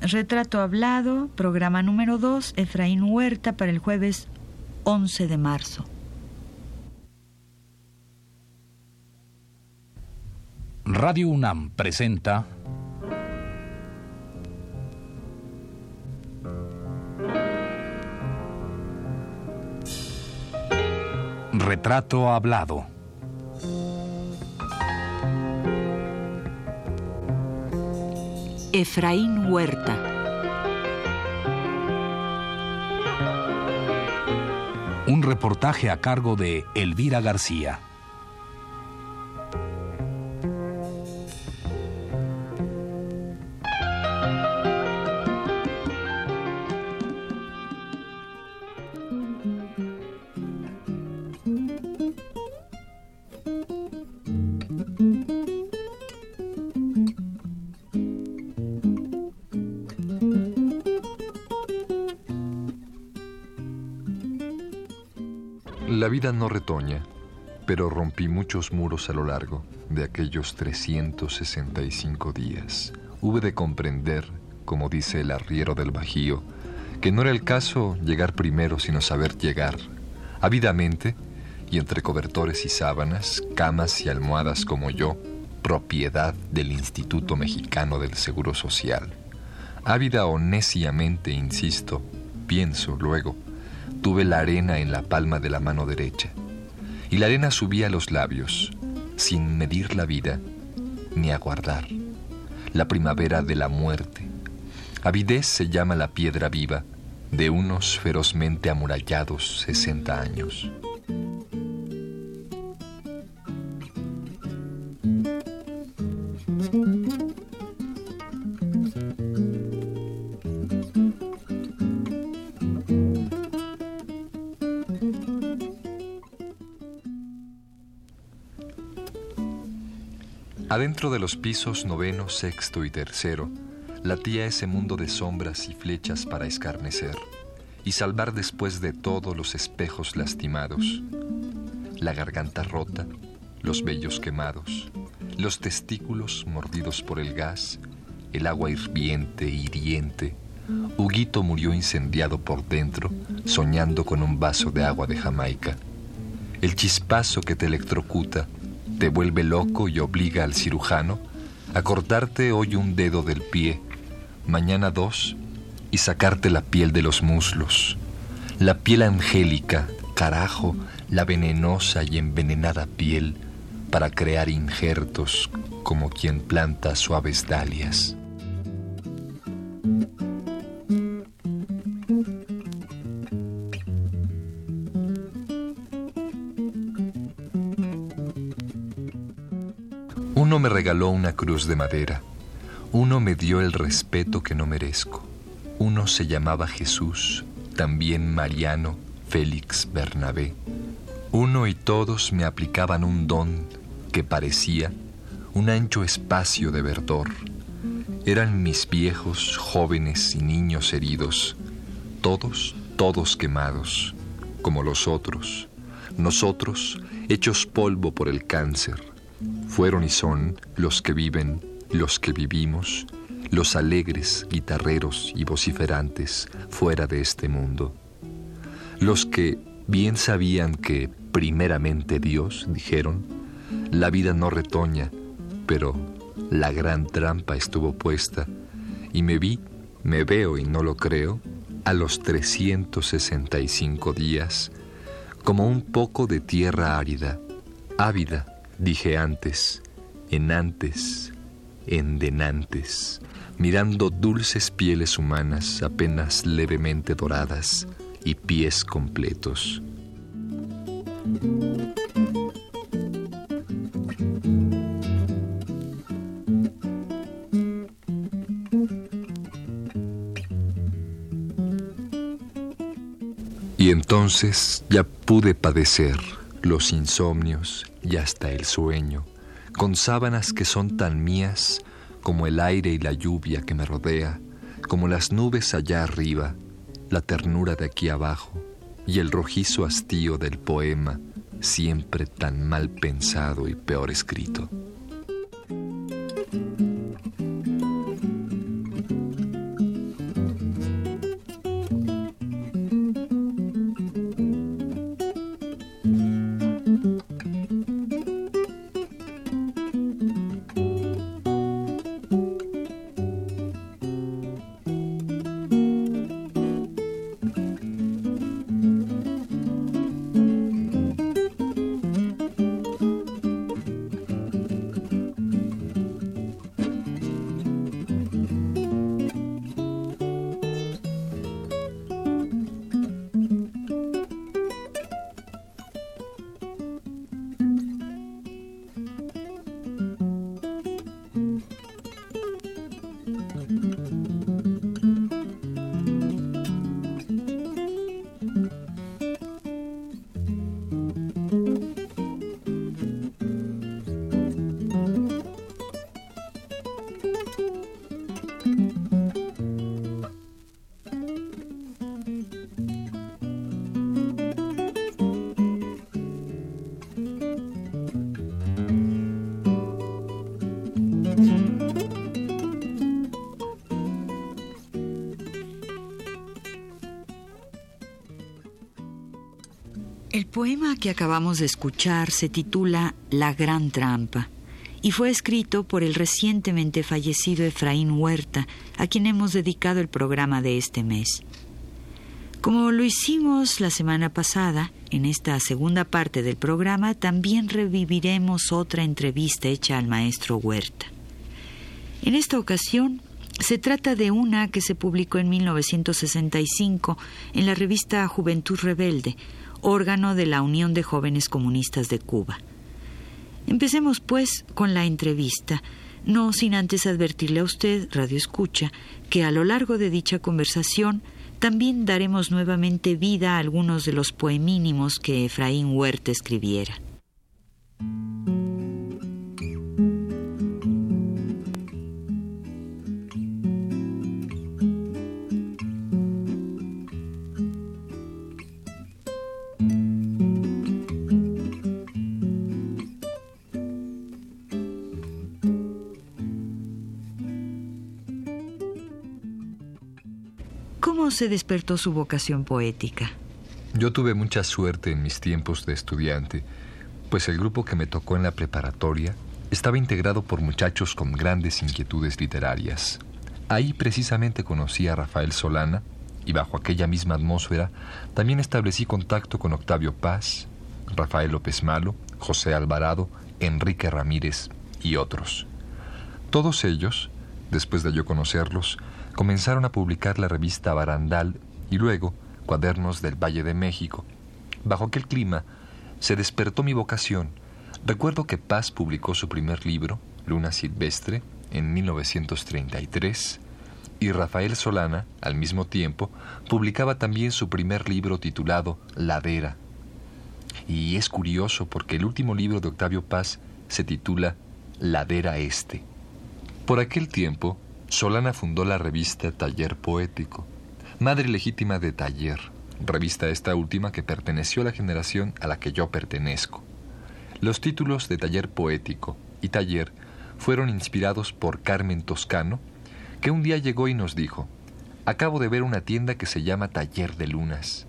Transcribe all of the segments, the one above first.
retrato hablado, programa número 2, Efraín Huerta para el jueves 11 de marzo. Radio UNAM presenta Retrato Hablado. Efraín Huerta. Un reportaje a cargo de Elvira García. La vida no retoña, pero rompí muchos muros a lo largo de aquellos 365 días. Hube de comprender, como dice el arriero del Bajío, que no era el caso llegar primero sino saber llegar, ávidamente, y entre cobertores y sábanas, camas y almohadas como yo, propiedad del Instituto Mexicano del Seguro Social. Ávida o neciamente, insisto, pienso luego, tuve la arena en la palma de la mano derecha, y la arena subía a los labios, sin medir la vida ni aguardar, la primavera de la muerte. Avidez se llama la piedra viva de unos ferozmente amurallados sesenta años. Adentro de los pisos noveno, sexto y tercero, latía ese mundo de sombras y flechas para escarnecer y salvar después de todo los espejos lastimados, la garganta rota, los vellos quemados, los testículos mordidos por el gas, el agua hirviente, hiriente. Huguito murió incendiado por dentro, soñando con un vaso de agua de Jamaica. El chispazo que te electrocuta te vuelve loco y obliga al cirujano a cortarte hoy un dedo del pie, mañana dos, y sacarte la piel de los muslos, la piel angélica, carajo, la venenosa y envenenada piel para crear injertos como quien planta suaves dalias. Una cruz de madera, uno me dio el respeto que no merezco, uno se llamaba Jesús, también Mariano, Félix, Bernabé. Uno y todos me aplicaban un don que parecía un ancho espacio de verdor. Eran mis viejos, jóvenes y niños heridos, todos, todos quemados, como los otros, nosotros hechos polvo por el cáncer fueron y son los que viven, los que vivimos, los alegres guitarreros y vociferantes fuera de este mundo. Los que bien sabían que primeramente Dios, dijeron, la vida no retoña, pero la gran trampa estuvo puesta, y me vi, me veo y no lo creo, a los 365 días, como un poco de tierra árida, ávida, Dije antes, en antes, en denantes, mirando dulces pieles humanas apenas levemente doradas y pies completos. Y entonces ya pude padecer los insomnios y hasta el sueño, con sábanas que son tan mías como el aire y la lluvia que me rodea, como las nubes allá arriba, la ternura de aquí abajo y el rojizo hastío del poema, siempre tan mal pensado y peor escrito. Poema que acabamos de escuchar se titula La Gran Trampa y fue escrito por el recientemente fallecido Efraín Huerta, a quien hemos dedicado el programa de este mes. Como lo hicimos la semana pasada, en esta segunda parte del programa también reviviremos otra entrevista hecha al maestro Huerta. En esta ocasión se trata de una que se publicó en 1965 en la revista Juventud Rebelde, órgano de la Unión de Jóvenes Comunistas de Cuba. Empecemos, pues, con la entrevista, no sin antes advertirle a usted, Radio Escucha, que a lo largo de dicha conversación también daremos nuevamente vida a algunos de los poemínimos que Efraín Huerta escribiera. Se despertó su vocación poética? Yo tuve mucha suerte en mis tiempos de estudiante, pues el grupo que me tocó en la preparatoria estaba integrado por muchachos con grandes inquietudes literarias. Ahí precisamente conocí a Rafael Solana y bajo aquella misma atmósfera también establecí contacto con Octavio Paz, Rafael López Malo, José Alvarado, Enrique Ramírez y otros. Todos ellos, después de yo conocerlos, comenzaron a publicar la revista Barandal y luego Cuadernos del Valle de México. Bajo aquel clima se despertó mi vocación. Recuerdo que Paz publicó su primer libro, Luna Silvestre, en 1933, y Rafael Solana, al mismo tiempo, publicaba también su primer libro titulado Ladera. Y es curioso porque el último libro de Octavio Paz se titula Ladera Este. Por aquel tiempo, Solana fundó la revista Taller Poético, madre legítima de Taller, revista esta última que perteneció a la generación a la que yo pertenezco. Los títulos de Taller Poético y Taller fueron inspirados por Carmen Toscano, que un día llegó y nos dijo, acabo de ver una tienda que se llama Taller de Lunas.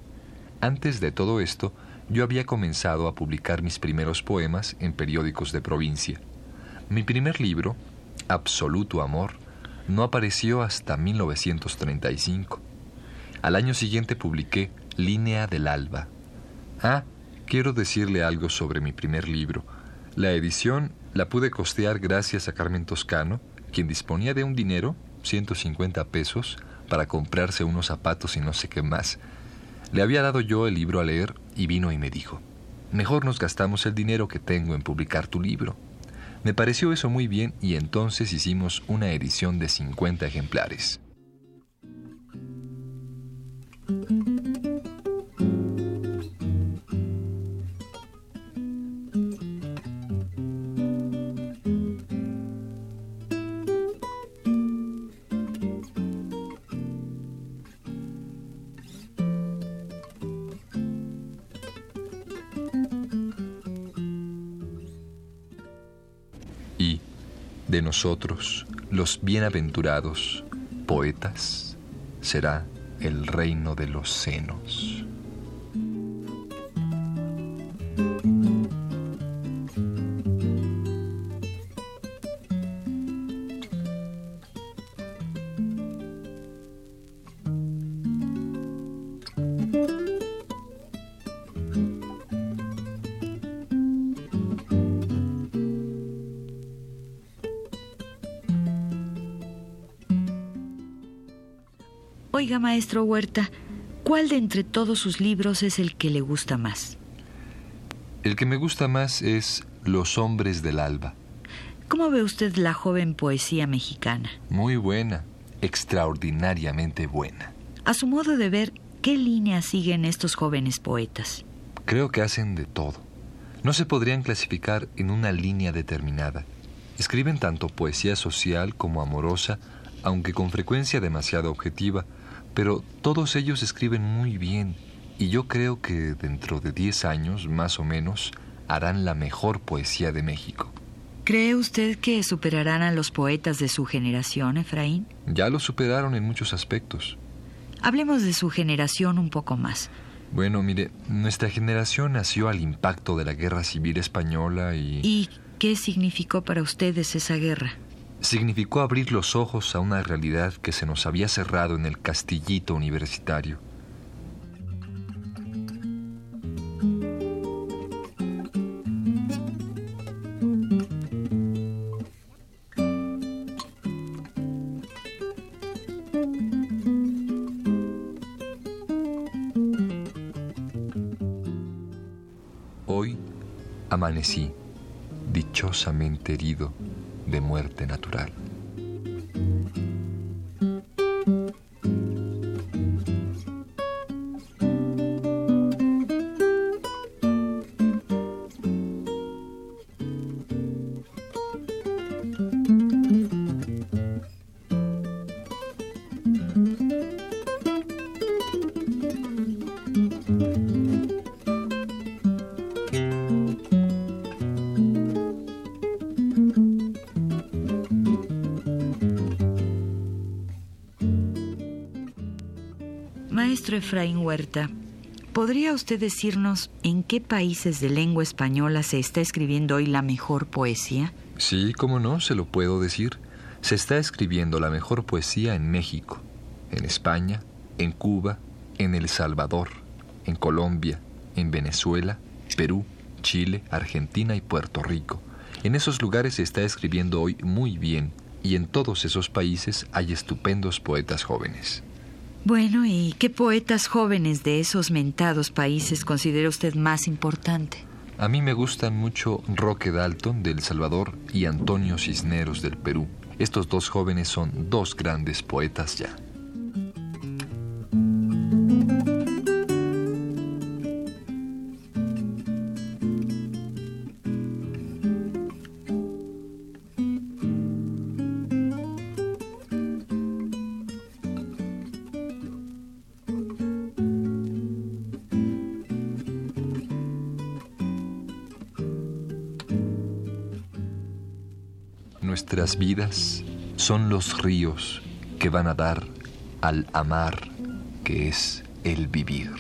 Antes de todo esto, yo había comenzado a publicar mis primeros poemas en periódicos de provincia. Mi primer libro, Absoluto Amor, no apareció hasta 1935. Al año siguiente publiqué Línea del Alba. Ah, quiero decirle algo sobre mi primer libro. La edición la pude costear gracias a Carmen Toscano, quien disponía de un dinero, 150 pesos, para comprarse unos zapatos y no sé qué más. Le había dado yo el libro a leer y vino y me dijo, mejor nos gastamos el dinero que tengo en publicar tu libro. Me pareció eso muy bien y entonces hicimos una edición de 50 ejemplares. De nosotros, los bienaventurados poetas, será el reino de los senos. Oiga, maestro Huerta, ¿cuál de entre todos sus libros es el que le gusta más? El que me gusta más es Los hombres del alba. ¿Cómo ve usted la joven poesía mexicana? Muy buena, extraordinariamente buena. A su modo de ver, ¿qué línea siguen estos jóvenes poetas? Creo que hacen de todo. No se podrían clasificar en una línea determinada. Escriben tanto poesía social como amorosa, aunque con frecuencia demasiado objetiva, pero todos ellos escriben muy bien y yo creo que dentro de 10 años, más o menos, harán la mejor poesía de México. ¿Cree usted que superarán a los poetas de su generación, Efraín? Ya lo superaron en muchos aspectos. Hablemos de su generación un poco más. Bueno, mire, nuestra generación nació al impacto de la Guerra Civil Española y... ¿Y qué significó para ustedes esa guerra? Significó abrir los ojos a una realidad que se nos había cerrado en el castillito universitario. Hoy amanecí dichosamente herido de muerte natural. Maestro Efraín Huerta, ¿podría usted decirnos en qué países de lengua española se está escribiendo hoy la mejor poesía? Sí, cómo no, se lo puedo decir. Se está escribiendo la mejor poesía en México, en España, en Cuba, en El Salvador, en Colombia, en Venezuela, Perú, Chile, Argentina y Puerto Rico. En esos lugares se está escribiendo hoy muy bien y en todos esos países hay estupendos poetas jóvenes. Bueno, ¿y qué poetas jóvenes de esos mentados países considera usted más importante? A mí me gustan mucho Roque Dalton de El Salvador y Antonio Cisneros del Perú. Estos dos jóvenes son dos grandes poetas ya. Nuestras vidas son los ríos que van a dar al amar que es el vivir.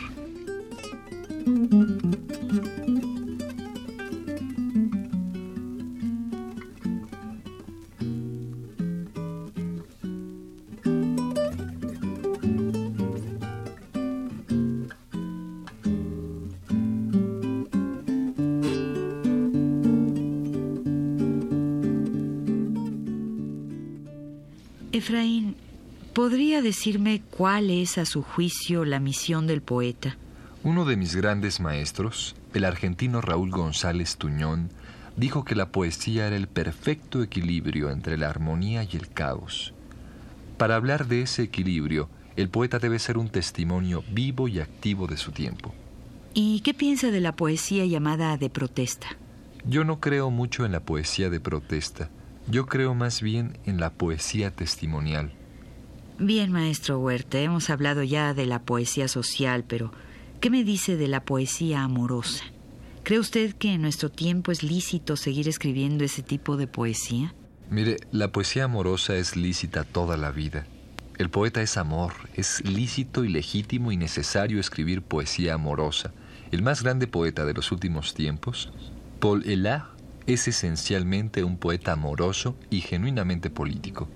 Efraín, ¿podría decirme cuál es a su juicio la misión del poeta? Uno de mis grandes maestros, el argentino Raúl González Tuñón, dijo que la poesía era el perfecto equilibrio entre la armonía y el caos. Para hablar de ese equilibrio, el poeta debe ser un testimonio vivo y activo de su tiempo. ¿Y qué piensa de la poesía llamada de protesta? Yo no creo mucho en la poesía de protesta. Yo creo más bien en la poesía testimonial. Bien, maestro Huerta, hemos hablado ya de la poesía social, pero ¿qué me dice de la poesía amorosa? ¿Cree usted que en nuestro tiempo es lícito seguir escribiendo ese tipo de poesía? Mire, la poesía amorosa es lícita toda la vida. El poeta es amor, es lícito y legítimo y necesario escribir poesía amorosa. El más grande poeta de los últimos tiempos, Paul Elah, es esencialmente un poeta amoroso y genuinamente político.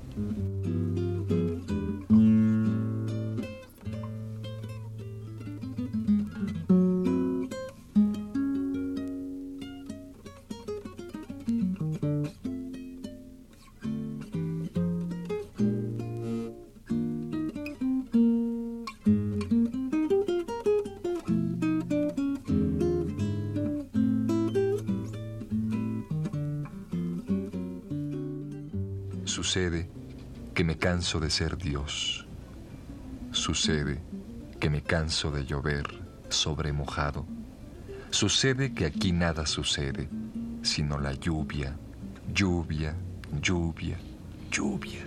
Sucede que me canso de ser Dios. Sucede que me canso de llover sobre mojado. Sucede que aquí nada sucede, sino la lluvia, lluvia, lluvia, lluvia.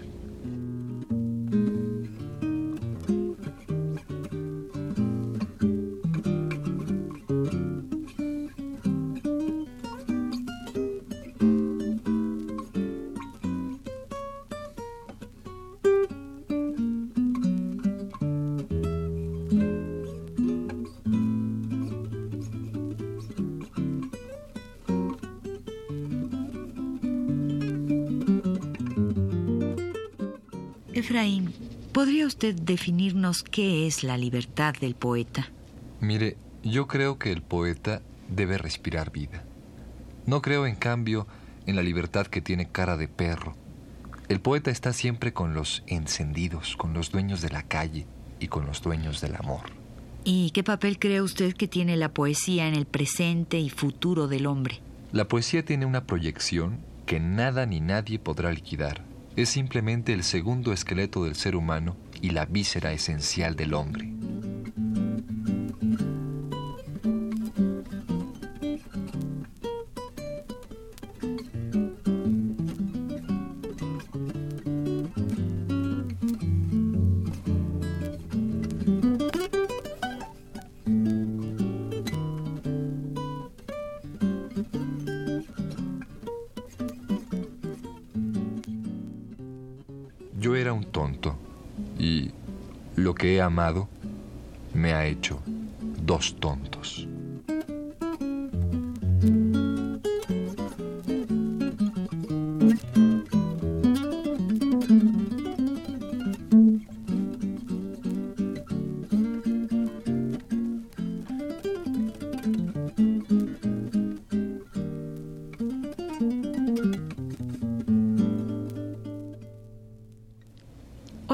Efraín, ¿podría usted definirnos qué es la libertad del poeta? Mire, yo creo que el poeta debe respirar vida. No creo, en cambio, en la libertad que tiene cara de perro. El poeta está siempre con los encendidos, con los dueños de la calle y con los dueños del amor. ¿Y qué papel cree usted que tiene la poesía en el presente y futuro del hombre? La poesía tiene una proyección que nada ni nadie podrá liquidar. Es simplemente el segundo esqueleto del ser humano y la víscera esencial del hombre. Amado me ha hecho dos tontos.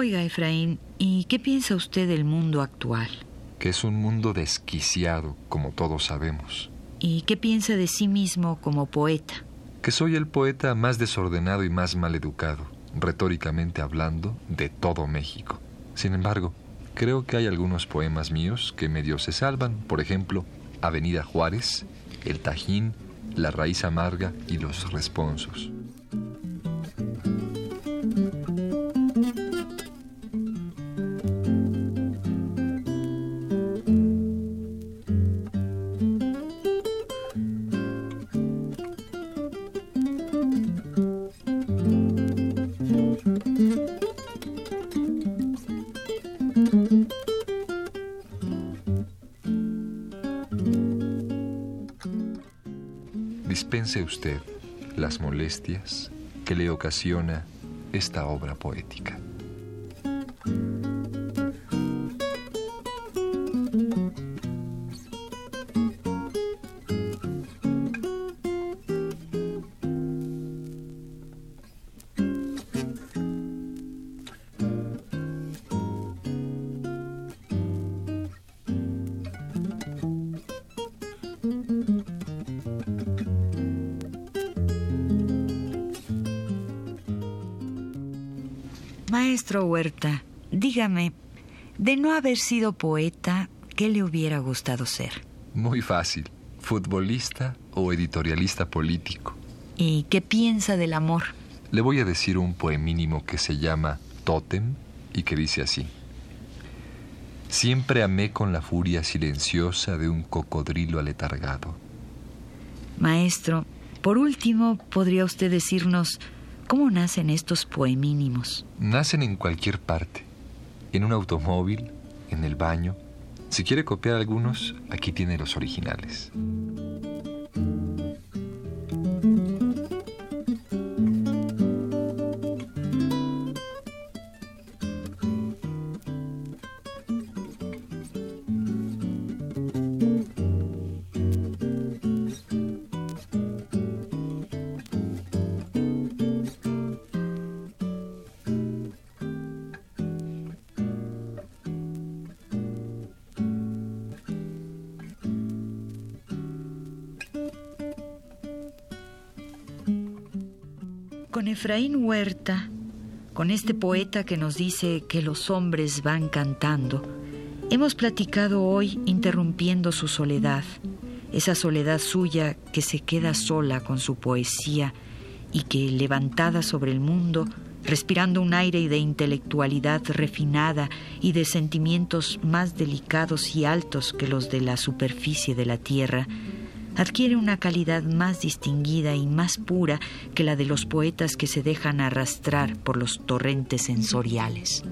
Oiga, Efraín, ¿y qué piensa usted del mundo actual? Que es un mundo desquiciado, como todos sabemos. ¿Y qué piensa de sí mismo como poeta? Que soy el poeta más desordenado y más maleducado, retóricamente hablando, de todo México. Sin embargo, creo que hay algunos poemas míos que medio se salvan, por ejemplo, Avenida Juárez, El Tajín, La Raíz Amarga y Los Responsos. Dispense usted las molestias que le ocasiona esta obra poética. Maestro Huerta, dígame, de no haber sido poeta, ¿qué le hubiera gustado ser? Muy fácil, futbolista o editorialista político. ¿Y qué piensa del amor? Le voy a decir un poemínimo que se llama Tótem y que dice así. Siempre amé con la furia silenciosa de un cocodrilo aletargado. Maestro, por último, ¿podría usted decirnos cómo nacen estos poemínimos? Nacen en cualquier parte, en un automóvil, en el baño. Si quiere copiar algunos, aquí tiene los originales. Con Efraín Huerta, con este poeta que nos dice que los hombres van cantando, hemos platicado hoy interrumpiendo su soledad, esa soledad suya que se queda sola con su poesía y que, levantada sobre el mundo, respirando un aire de intelectualidad refinada y de sentimientos más delicados y altos que los de la superficie de la tierra, adquiere una calidad más distinguida y más pura que la de los poetas que se dejan arrastrar por los torrentes sensoriales.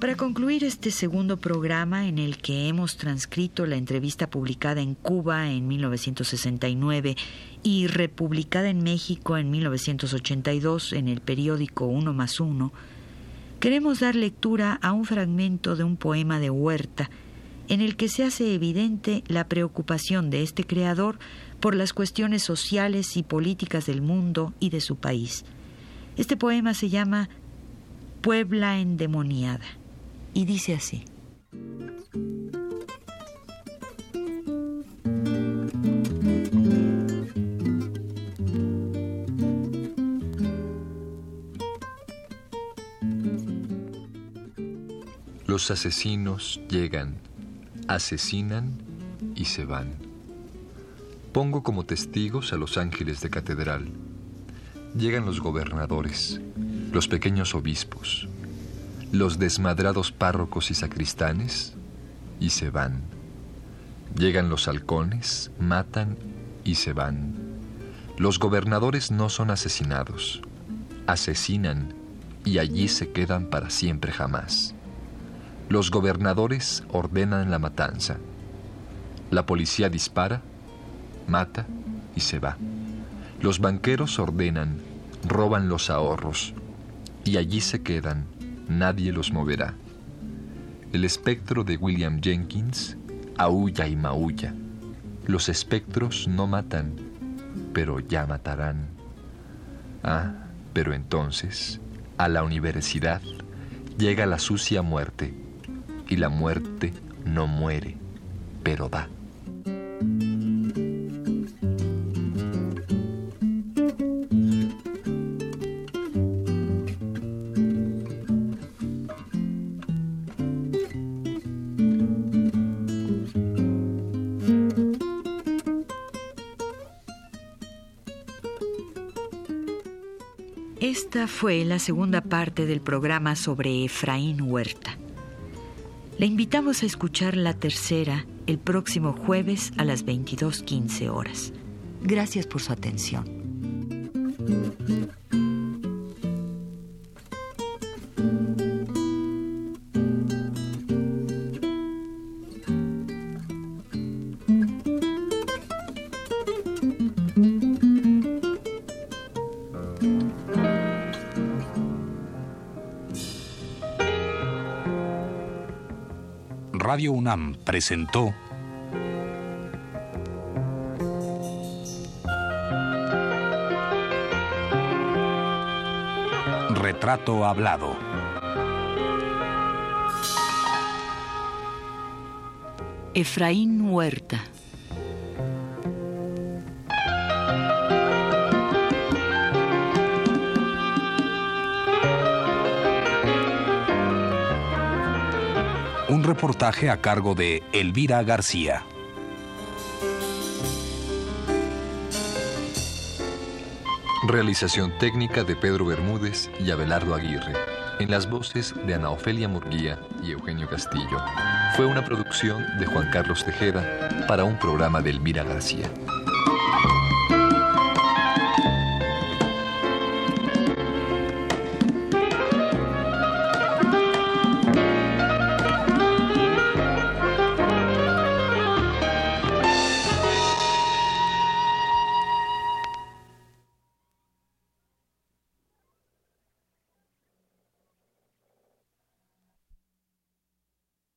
Para concluir este segundo programa en el que hemos transcrito la entrevista publicada en Cuba en 1969 y republicada en México en 1982 en el periódico Uno más Uno, queremos dar lectura a un fragmento de un poema de Huerta en el que se hace evidente la preocupación de este creador por las cuestiones sociales y políticas del mundo y de su país. Este poema se llama Puebla endemoniada y dice así. Los asesinos llegan, asesinan y se van. Pongo como testigos a los ángeles de catedral. Llegan los gobernadores, los pequeños obispos, los desmadrados párrocos y sacristanes y se van. Llegan los halcones, matan y se van. Los gobernadores no son asesinados, asesinan y allí se quedan para siempre jamás. Los gobernadores ordenan la matanza. La policía dispara, mata y se va. Los banqueros ordenan, roban los ahorros y allí se quedan nadie los moverá. El espectro de William Jenkins aúlla y maulla. Los espectros no matan, pero ya matarán. Ah, pero entonces, a la universidad llega la sucia muerte, y la muerte no muere, pero da. La segunda parte del programa sobre Efraín Huerta. Le invitamos a escuchar la tercera el próximo jueves a las 22.15 horas. Gracias por su atención. Radio UNAM presentó Retrato Hablado. Efraín Huerta. Un reportaje a cargo de Elvira García. Realización técnica de Pedro Bermúdez y Abelardo Aguirre. En las voces de Ana Ofelia Murguía y Eugenio Castillo. Fue una producción de Juan Carlos Tejeda para un programa de Elvira García.